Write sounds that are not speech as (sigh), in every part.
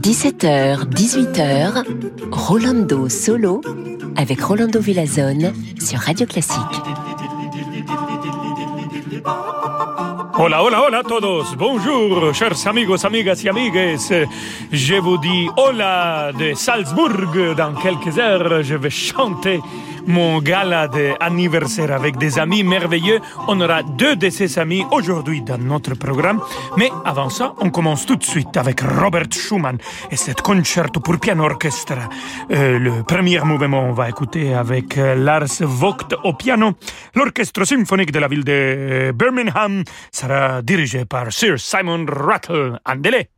17h, 18h, Rolando Solo avec Rolando Villazone sur Radio Classique. Hola, hola, hola todos. Bonjour, chers amigos, amigas y amigues. Je vous dis hola de Salzbourg. Dans quelques heures, je vais chanter mon gala d'anniversaire avec des amis merveilleux. On aura deux de ces amis aujourd'hui dans notre programme. Mais avant ça, on commence tout de suite avec Robert Schumann et cet concerto pour piano orchestre. Euh, le premier mouvement, on va écouter avec euh, Lars Vogt au piano. L'orchestre symphonique de la ville de Birmingham sera dirigé par Sir Simon Rattle. Andele!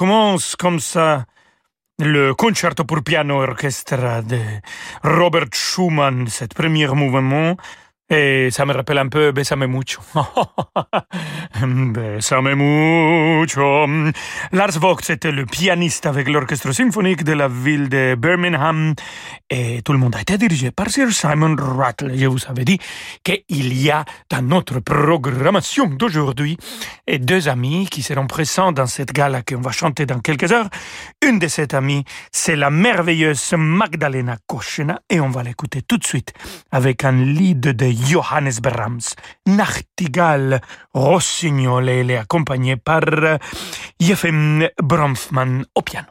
Commence comme ça le concerto pour piano orchestre de Robert Schumann, cet premier mouvement. Et ça me rappelle un peu Besame mucho. (laughs) Besame mucho. Lars Vogt était le pianiste avec l'orchestre symphonique de la ville de Birmingham et tout le monde a été dirigé par Sir Simon Rattle. Je vous avais dit qu'il y a dans notre programmation d'aujourd'hui deux amis qui seront présents dans cette gala qu'on va chanter dans quelques heures. Une de ces amies, c'est la merveilleuse Magdalena Koschena et on va l'écouter tout de suite avec un lead de Johannes Brahms, Nachtigall Rossignol, elle par Jefim Bronfman au piano.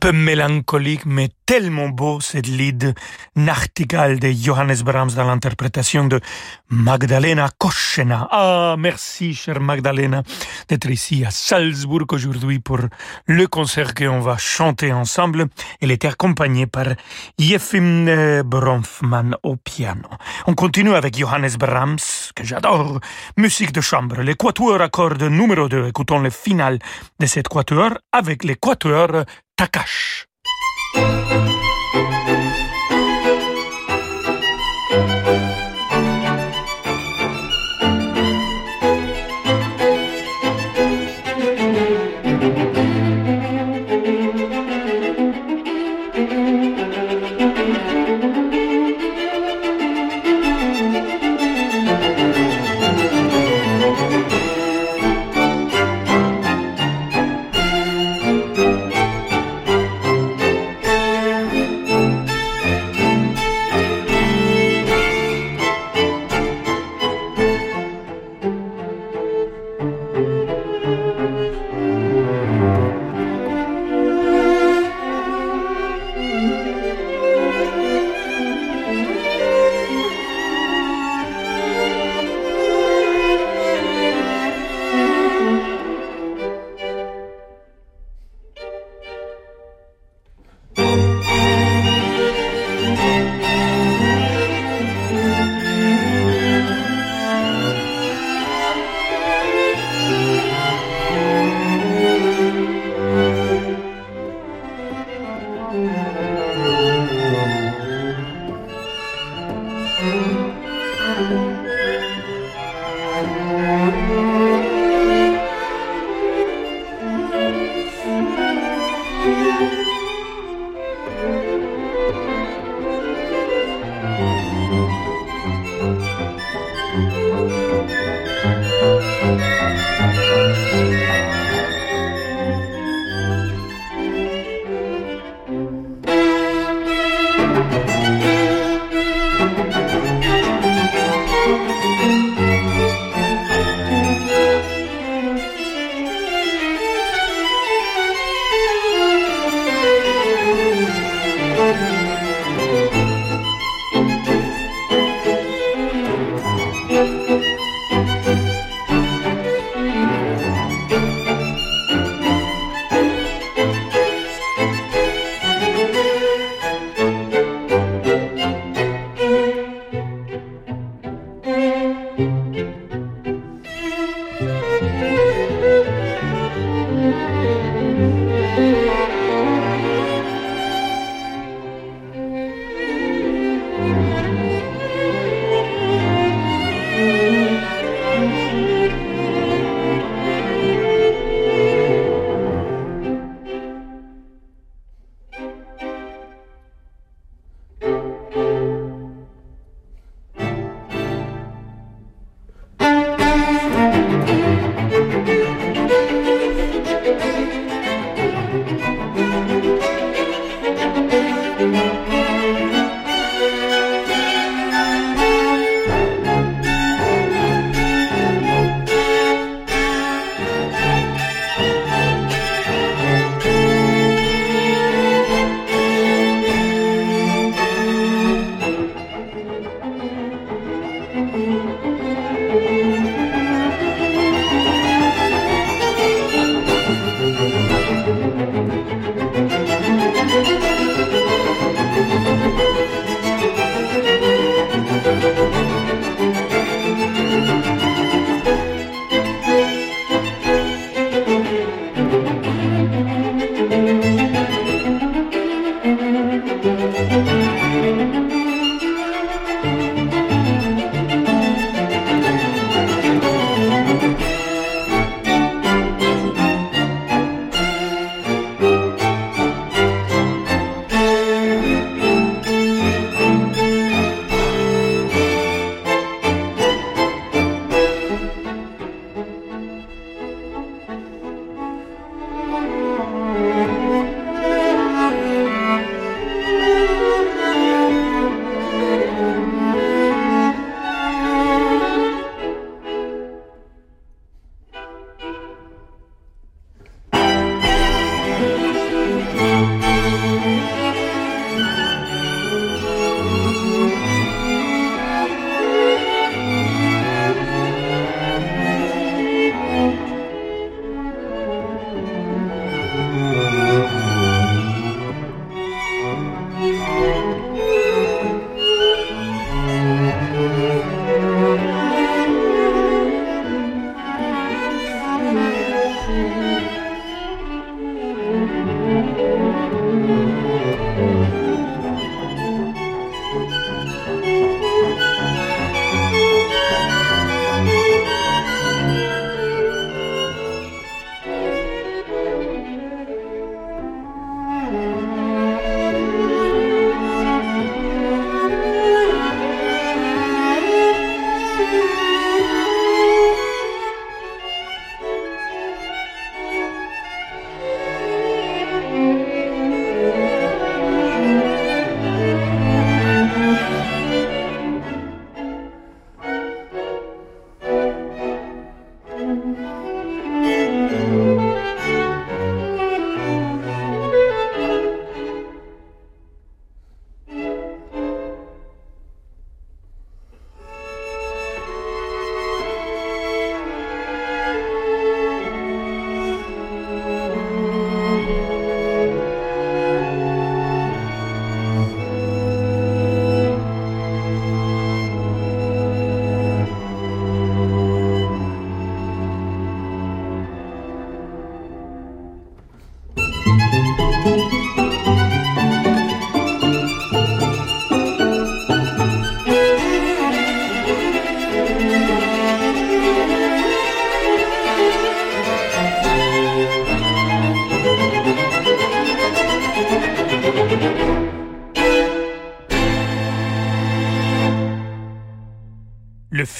Peu mélancolique, mais tellement beau, cette lead Nachtigall de Johannes Brahms dans l'interprétation de Magdalena Koschena. Ah, merci, chère Magdalena, d'être ici à Salzbourg aujourd'hui pour le concert qu'on va chanter ensemble. Elle était accompagnée par Jefim euh, Bronfman au piano. On continue avec Johannes Brahms, que j'adore. Musique de chambre, l'équateur à cordes numéro 2. Écoutons le final de cet quatuor avec l'équateur Takash.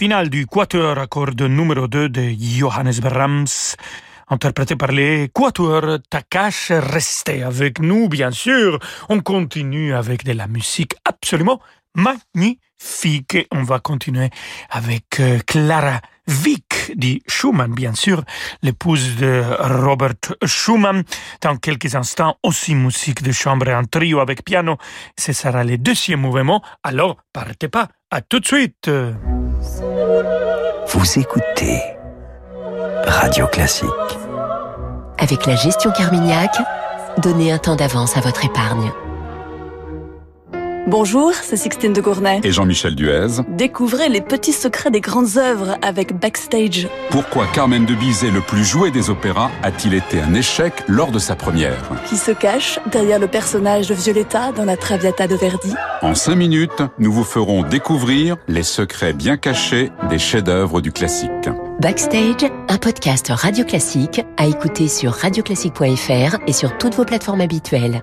Le final du quatuor à numéro 2 de Johannes Brahms, interprété par les quatuors Takash. Restez avec nous, bien sûr. On continue avec de la musique absolument magnifique. On va continuer avec euh, Clara Vick dit Schumann, bien sûr, l'épouse de Robert Schumann. Dans quelques instants, aussi musique de chambre en trio avec piano. Ce sera le deuxième mouvement. Alors, partez pas. À tout de suite. Vous écoutez Radio Classique. Avec la gestion Carmignac, donnez un temps d'avance à votre épargne. Bonjour, c'est Sixtine de Gournay. Et Jean-Michel Duez. Découvrez les petits secrets des grandes œuvres avec Backstage. Pourquoi Carmen de Bizet, le plus joué des opéras, a-t-il été un échec lors de sa première Qui se cache derrière le personnage de Violetta dans la Traviata de Verdi En cinq minutes, nous vous ferons découvrir les secrets bien cachés des chefs-d'œuvre du classique. Backstage, un podcast radio classique à écouter sur radioclassique.fr et sur toutes vos plateformes habituelles.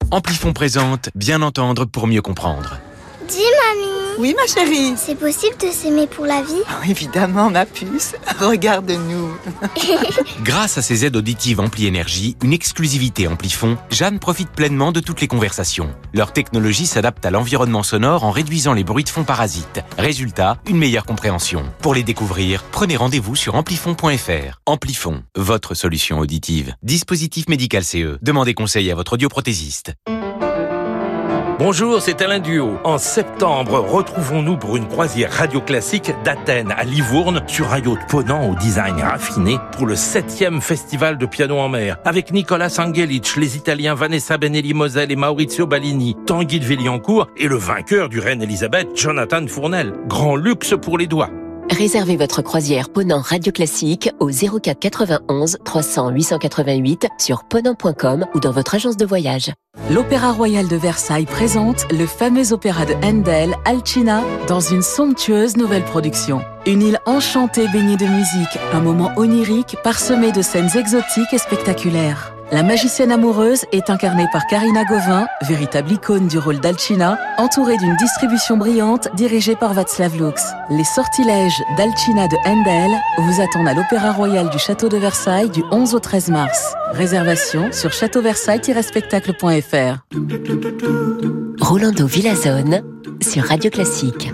Amplifon présente Bien entendre pour mieux comprendre. Dis mamie Oui ma chérie C'est possible de s'aimer pour la vie oh, Évidemment ma puce, regarde-nous (laughs) Grâce à ses aides auditives Ampli Énergie, une exclusivité Amplifon, Jeanne profite pleinement de toutes les conversations. Leur technologie s'adapte à l'environnement sonore en réduisant les bruits de fond parasites. Résultat, une meilleure compréhension. Pour les découvrir, prenez rendez-vous sur amplifon.fr. Amplifon, votre solution auditive. Dispositif médical CE. Demandez conseil à votre audioprothésiste. Bonjour, c'est Alain Duo. En septembre, retrouvons-nous pour une croisière radio classique d'Athènes à Livourne sur un yacht ponant au design raffiné pour le 7e festival de piano en mer avec Nicolas Angelic, les Italiens Vanessa Benelli Moselle et Maurizio Ballini, Tanguy de Villiancourt et le vainqueur du Reine Elisabeth, Jonathan Fournel. Grand luxe pour les doigts. Réservez votre croisière Ponant Radio Classique au 04 91 300 888 sur ponant.com ou dans votre agence de voyage. L'Opéra Royal de Versailles présente le fameux opéra de Handel, Alcina, dans une somptueuse nouvelle production. Une île enchantée baignée de musique, un moment onirique parsemé de scènes exotiques et spectaculaires. La magicienne amoureuse est incarnée par Karina Gauvin, véritable icône du rôle d'Alcina, entourée d'une distribution brillante dirigée par Václav Lux. Les sortilèges d'Alcina de Handel vous attendent à l'Opéra Royal du Château de Versailles du 11 au 13 mars. Réservation sur châteauversailles-spectacle.fr. Rolando Villazone sur Radio Classique.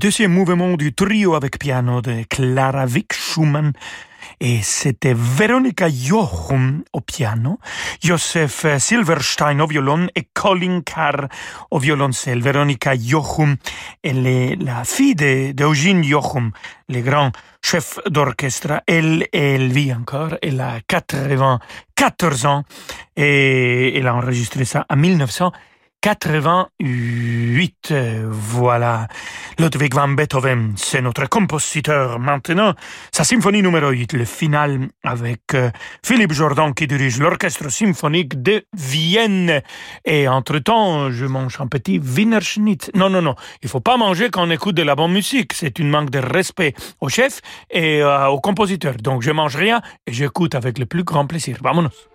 Deuxième mouvement du trio avec piano de Clara Vick Schumann et c'était Veronica Jochum au piano, Joseph Silverstein au violon et Colin Carr au violoncelle. Veronica Jochum, elle est la fille d'Eugene Jochum, le grand chef d'orchestre. Elle, elle vit encore, elle a 94 ans et elle a enregistré ça en 1900. 88. Voilà. Ludwig van Beethoven, c'est notre compositeur. Maintenant, sa symphonie numéro 8, le final avec euh, Philippe Jordan qui dirige l'orchestre symphonique de Vienne. Et entre-temps, je mange un petit Wiener Schnitz. Non, non, non. Il faut pas manger quand on écoute de la bonne musique. C'est une manque de respect au chef et euh, au compositeur. Donc, je mange rien et j'écoute avec le plus grand plaisir. Vamonos.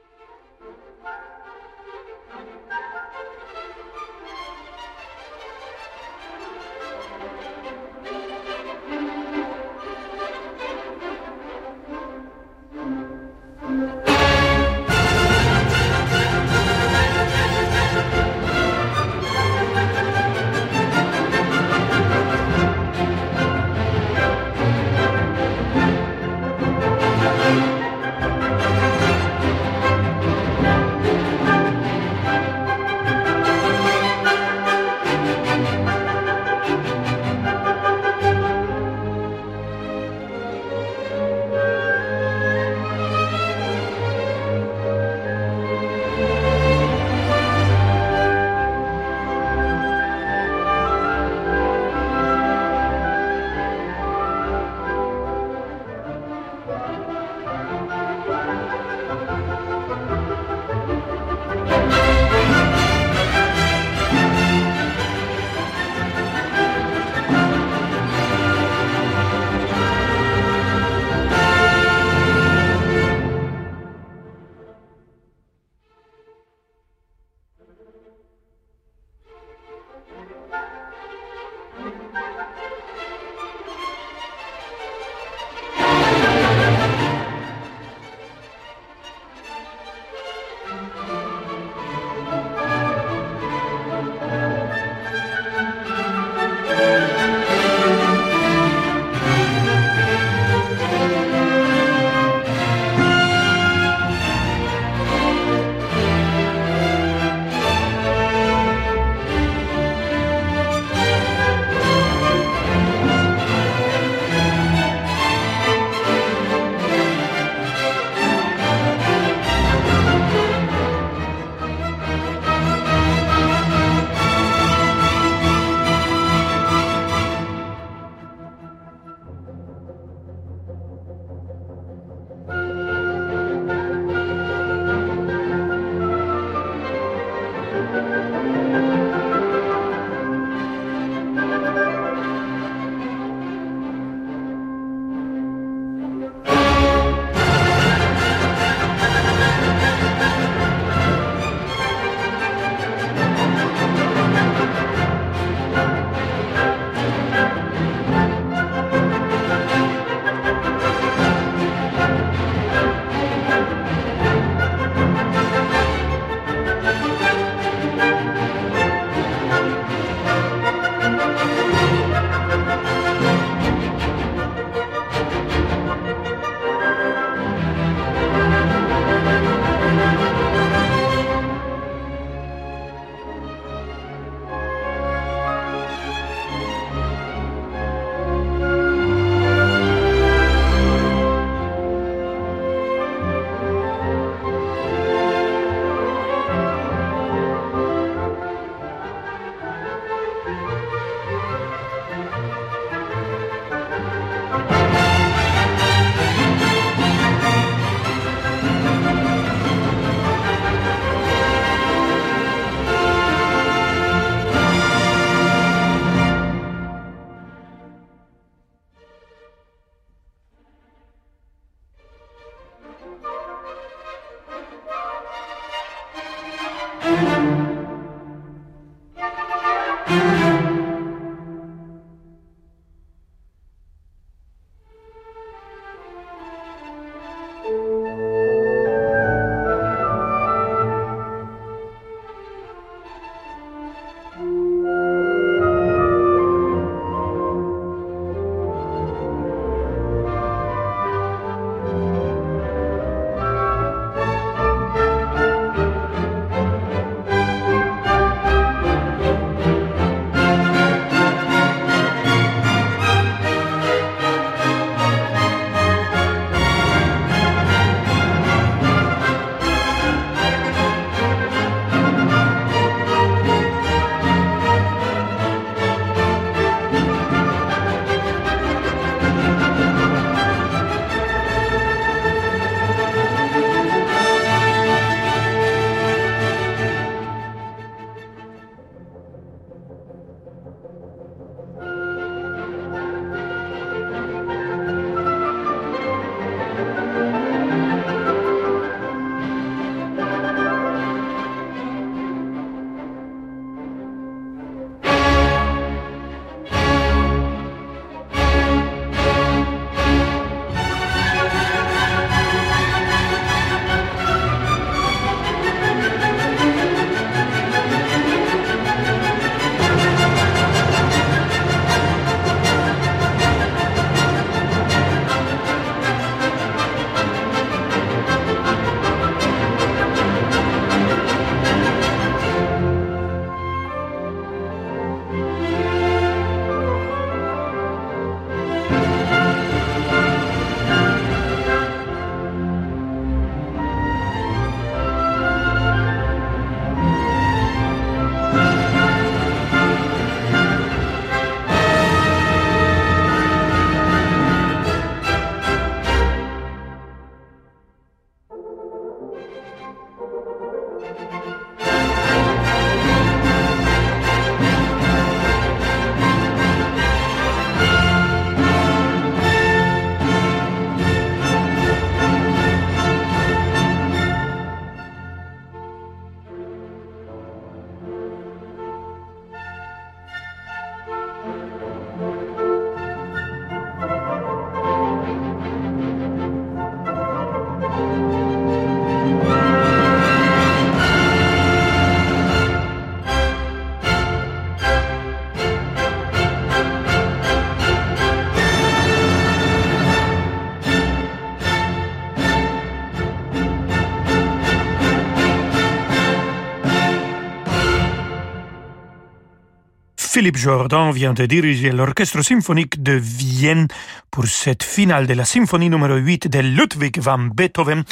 Philippe Jordan vient de diriger l'Orchestre symphonique de Vienne pour cette finale de la symphonie numéro 8 de Ludwig van Beethoven.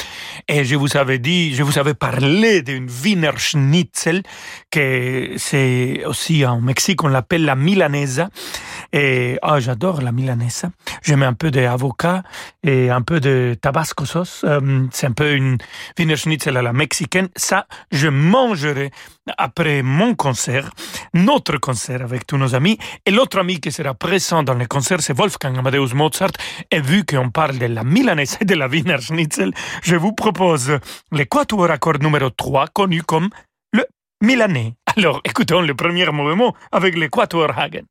Et je vous avais dit, je vous avais parlé d'une Wiener Schnitzel, que c'est aussi en Mexique, on l'appelle la milanesa. Et ah, j'adore la milanesa. Je mets un peu d'avocat et un peu de tabasco sauce. Euh, c'est un peu une Wiener Schnitzel à la mexicaine. Ça, je mangerai après mon concert, notre concert avec tous nos amis. Et l'autre ami qui sera présent dans le concert, c'est Wolfgang Amadeus Mozart. Et vu qu'on parle de la milanesa et de la Wiener Schnitzel, je vous propose le quatuor accord numéro 3, connu comme le Milanais. Alors, écoutons le premier mouvement avec le quatuor Hagen.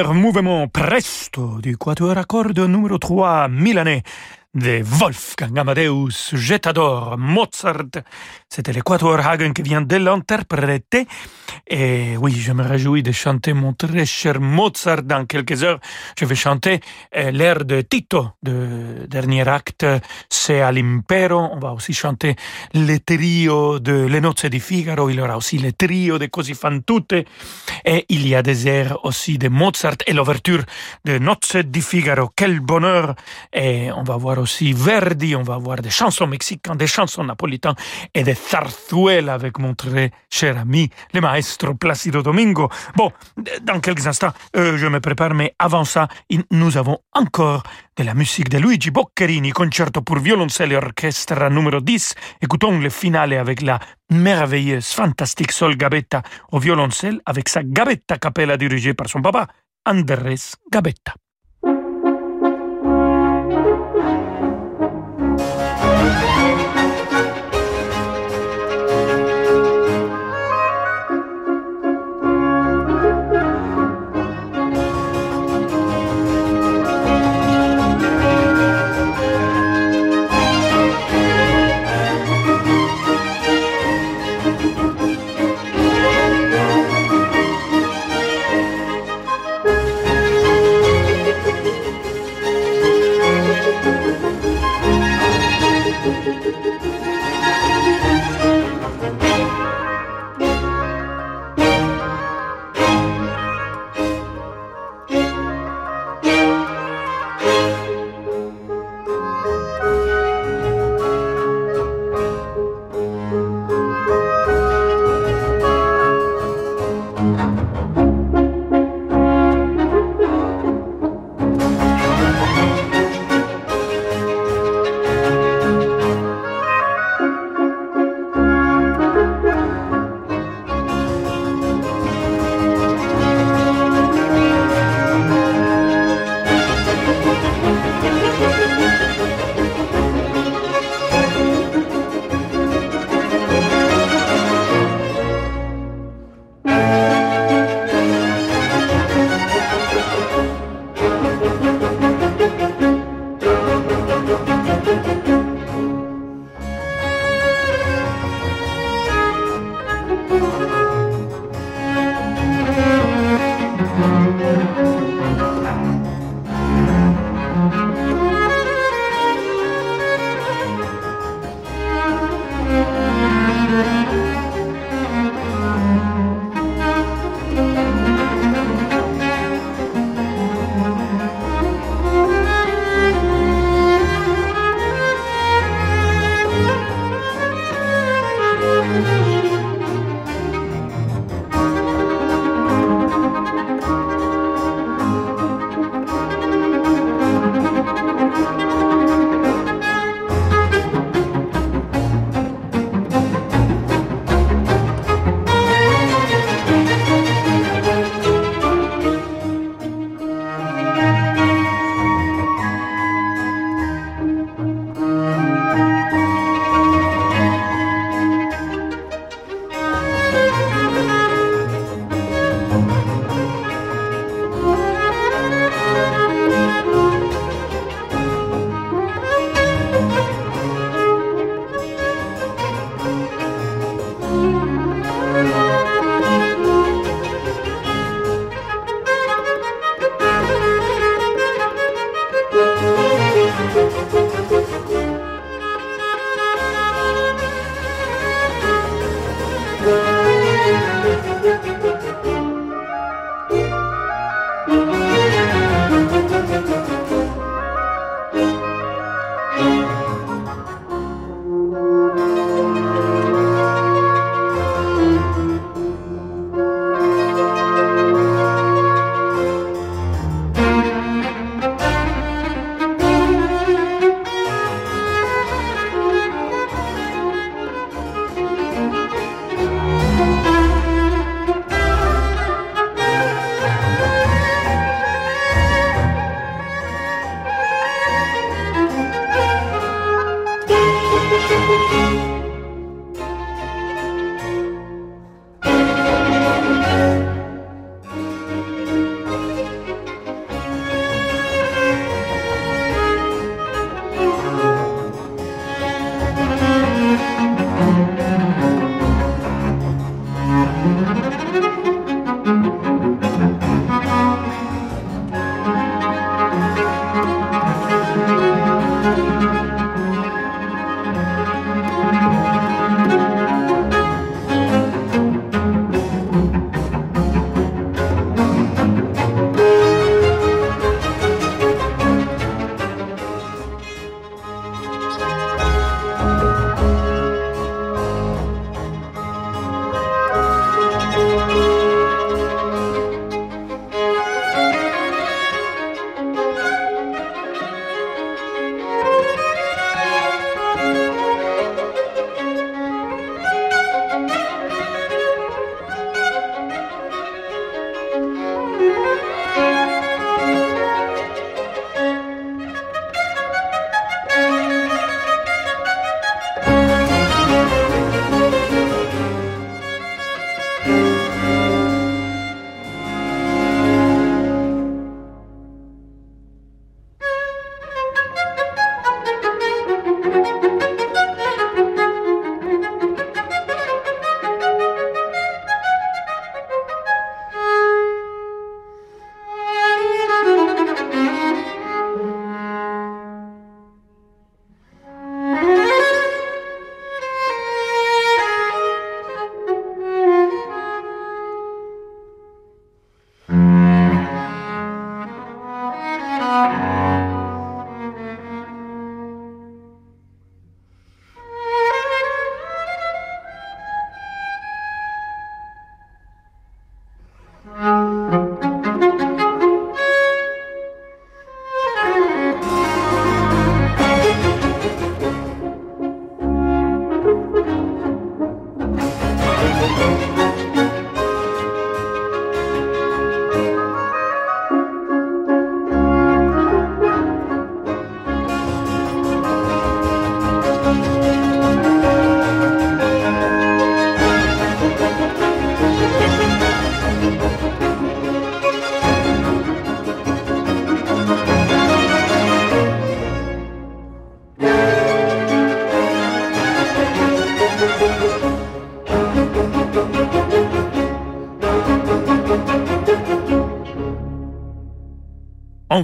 Mouvement presto du quatuor à cordes numéro 3 milanais de Wolfgang Amadeus Jetador Mozart. C'était l'Equator Hagen qui vient de l'interpréter. Et oui, je me réjouis de chanter mon très cher Mozart dans quelques heures. Je vais chanter euh, l'air de Tito, de dernier acte, C'est à l'impero. On va aussi chanter le trio de Le Nozze di Figaro. Il y aura aussi le trio de Così fan tutte. Et il y a des airs aussi de Mozart et l'ouverture de Nozze di Figaro. Quel bonheur! Et on va voir aussi Verdi, on va avoir des chansons mexicaines, des chansons napolitaines et des zarzuelas avec mon très cher ami, le maestro Placido Domingo. Bon, dans quelques instants, euh, je me prépare, mais avant ça, nous avons encore de la musique de Luigi Boccherini, concerto pour violoncelle et orchestre numéro 10. Écoutons le finale avec la merveilleuse, fantastique Sol Gabetta au violoncelle avec sa Gabetta Capella dirigée par son papa, Andrés Gabetta.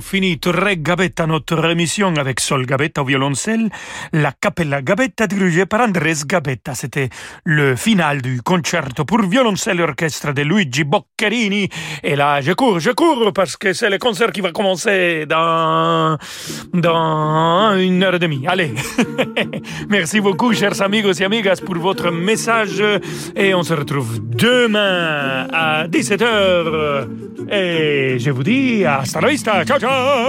On finit très Gabetta notre émission avec Sol Gabetta au violoncelle, la Capella Gabetta dirigée par Andrés Gabetta. C'était le final du concerto pour violoncelle et orchestre de Luigi Boccherini. Et là, je cours, je cours parce que c'est le concert qui va commencer dans, dans une heure et demie. Allez. (laughs) Merci beaucoup, chers amigos et amigas, pour votre message. Et on se retrouve demain à 17h. Et je vous dis hasta la vista. Ciao, ciao. Oh.